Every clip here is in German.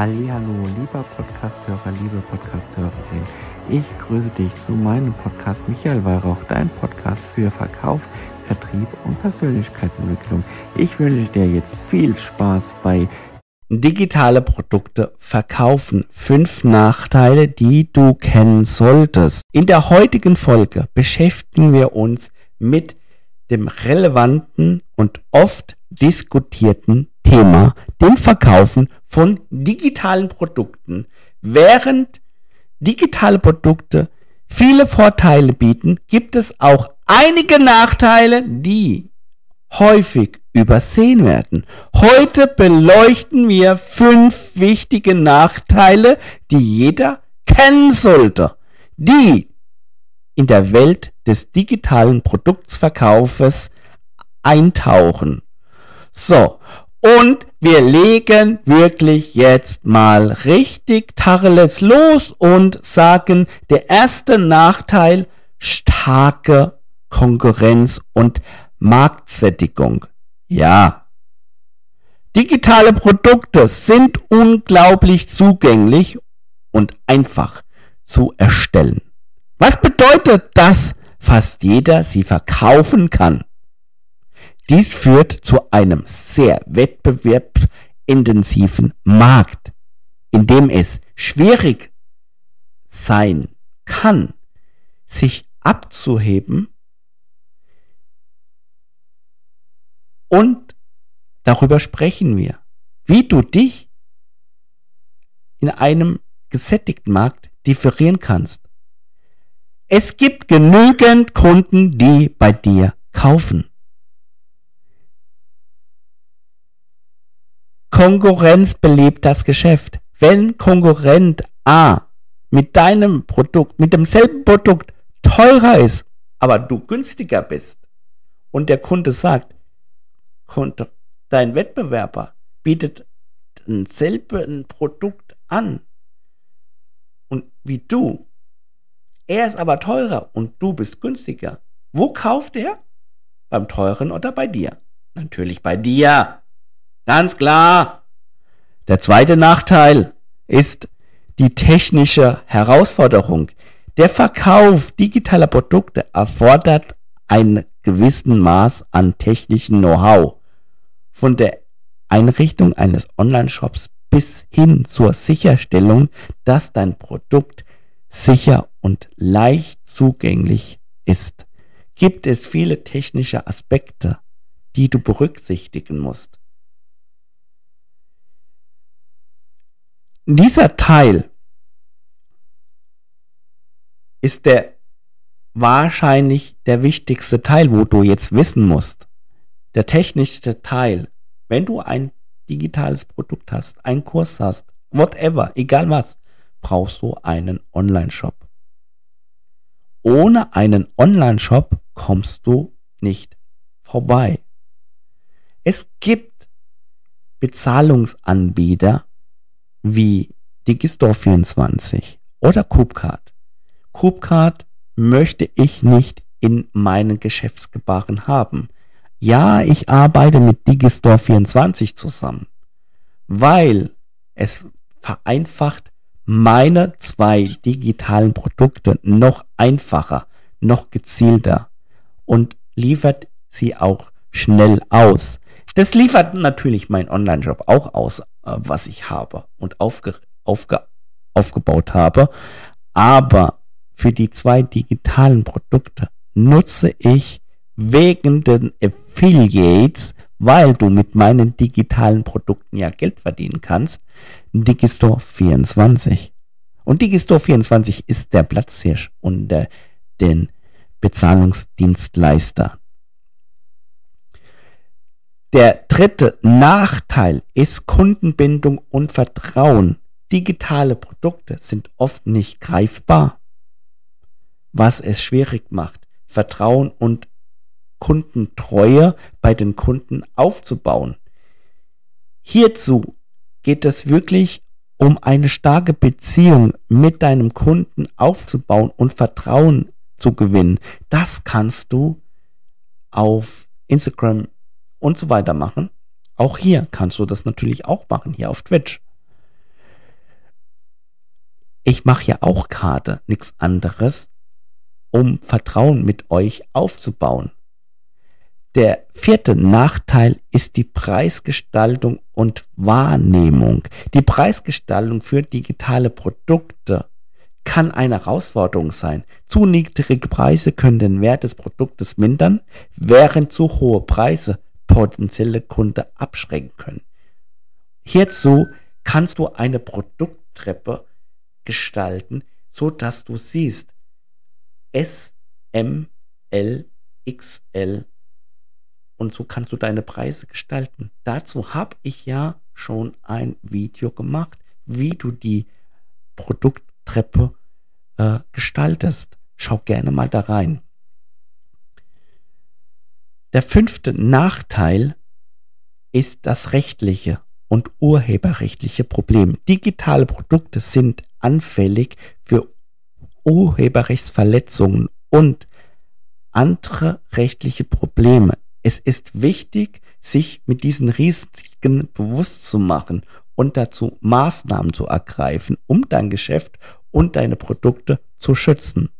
Hallo, lieber Podcasthörer, liebe Podcasthörerin. Ich grüße dich zu meinem Podcast Michael Weihrauch, dein Podcast für Verkauf, Vertrieb und Persönlichkeitsentwicklung. Ich wünsche dir jetzt viel Spaß bei Digitale Produkte verkaufen. Fünf Nachteile, die du kennen solltest. In der heutigen Folge beschäftigen wir uns mit dem relevanten und oft diskutierten Thema, dem Verkaufen von digitalen Produkten. Während digitale Produkte viele Vorteile bieten, gibt es auch einige Nachteile, die häufig übersehen werden. Heute beleuchten wir fünf wichtige Nachteile, die jeder kennen sollte, die in der Welt des digitalen Produktsverkaufes eintauchen. So, und wir legen wirklich jetzt mal richtig Tacheles los und sagen, der erste Nachteil, starke Konkurrenz und Marktsättigung. Ja. Digitale Produkte sind unglaublich zugänglich und einfach zu erstellen. Was bedeutet, dass fast jeder sie verkaufen kann? Dies führt zu einem sehr wettbewerbintensiven Markt, in dem es schwierig sein kann, sich abzuheben und darüber sprechen wir, wie du dich in einem gesättigten Markt differieren kannst. Es gibt genügend Kunden, die bei dir kaufen. Konkurrenz belebt das Geschäft. Wenn Konkurrent A mit deinem Produkt, mit demselben Produkt teurer ist, aber du günstiger bist und der Kunde sagt, dein Wettbewerber bietet denselben Produkt an und wie du, er ist aber teurer und du bist günstiger. Wo kauft er? Beim teuren oder bei dir? Natürlich bei dir. Ganz klar. Der zweite Nachteil ist die technische Herausforderung. Der Verkauf digitaler Produkte erfordert ein gewissen Maß an technischem Know-how. Von der Einrichtung eines Online-Shops bis hin zur Sicherstellung, dass dein Produkt sicher und leicht zugänglich ist, gibt es viele technische Aspekte, die du berücksichtigen musst. Dieser Teil ist der wahrscheinlich der wichtigste Teil, wo du jetzt wissen musst. Der technische Teil, wenn du ein digitales Produkt hast, einen Kurs hast, whatever, egal was, brauchst du einen Online-Shop. Ohne einen Online-Shop kommst du nicht vorbei. Es gibt Bezahlungsanbieter, wie Digistore24 oder Coopcard. Coopcard möchte ich nicht in meinen Geschäftsgebaren haben. Ja, ich arbeite mit Digistore24 zusammen, weil es vereinfacht meine zwei digitalen Produkte noch einfacher, noch gezielter und liefert sie auch schnell aus. Das liefert natürlich mein Online-Shop auch aus, was ich habe und aufge, aufge, aufgebaut habe. Aber für die zwei digitalen Produkte nutze ich wegen den Affiliates, weil du mit meinen digitalen Produkten ja Geld verdienen kannst, Digistore 24. Und Digistore 24 ist der Platzhirsch unter den Bezahlungsdienstleister. Der dritte Nachteil ist Kundenbindung und Vertrauen. Digitale Produkte sind oft nicht greifbar, was es schwierig macht, Vertrauen und Kundentreue bei den Kunden aufzubauen. Hierzu geht es wirklich um eine starke Beziehung mit deinem Kunden aufzubauen und Vertrauen zu gewinnen. Das kannst du auf Instagram und so weiter machen. Auch hier kannst du das natürlich auch machen, hier auf Twitch. ich mache ja auch gerade nichts anderes, um Vertrauen mit euch aufzubauen. Der vierte Nachteil ist die Preisgestaltung und Wahrnehmung. Die Preisgestaltung für digitale Produkte kann eine Herausforderung sein. Zu niedrige Preise können den Wert des Produktes mindern, während zu hohe Preise potenzielle Kunden abschrecken können. Hierzu kannst du eine Produkttreppe gestalten, so dass du siehst S, M, L, XL und so kannst du deine Preise gestalten. Dazu habe ich ja schon ein Video gemacht, wie du die Produkttreppe äh, gestaltest. Schau gerne mal da rein. Der fünfte Nachteil ist das rechtliche und urheberrechtliche Problem. Digitale Produkte sind anfällig für Urheberrechtsverletzungen und andere rechtliche Probleme. Es ist wichtig, sich mit diesen Risiken bewusst zu machen und dazu Maßnahmen zu ergreifen, um dein Geschäft und deine Produkte zu schützen.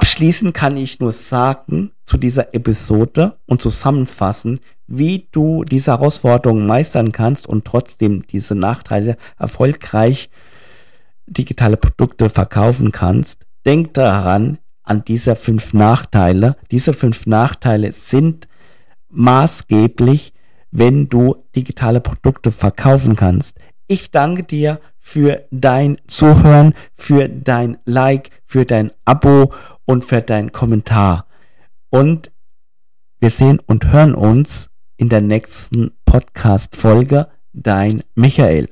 Abschließend kann ich nur sagen zu dieser Episode und zusammenfassen, wie du diese Herausforderungen meistern kannst und trotzdem diese Nachteile erfolgreich digitale Produkte verkaufen kannst. Denk daran, an diese fünf Nachteile. Diese fünf Nachteile sind maßgeblich, wenn du digitale Produkte verkaufen kannst. Ich danke dir für dein Zuhören, für dein Like, für dein Abo und für dein Kommentar. Und wir sehen und hören uns in der nächsten Podcast-Folge. Dein Michael.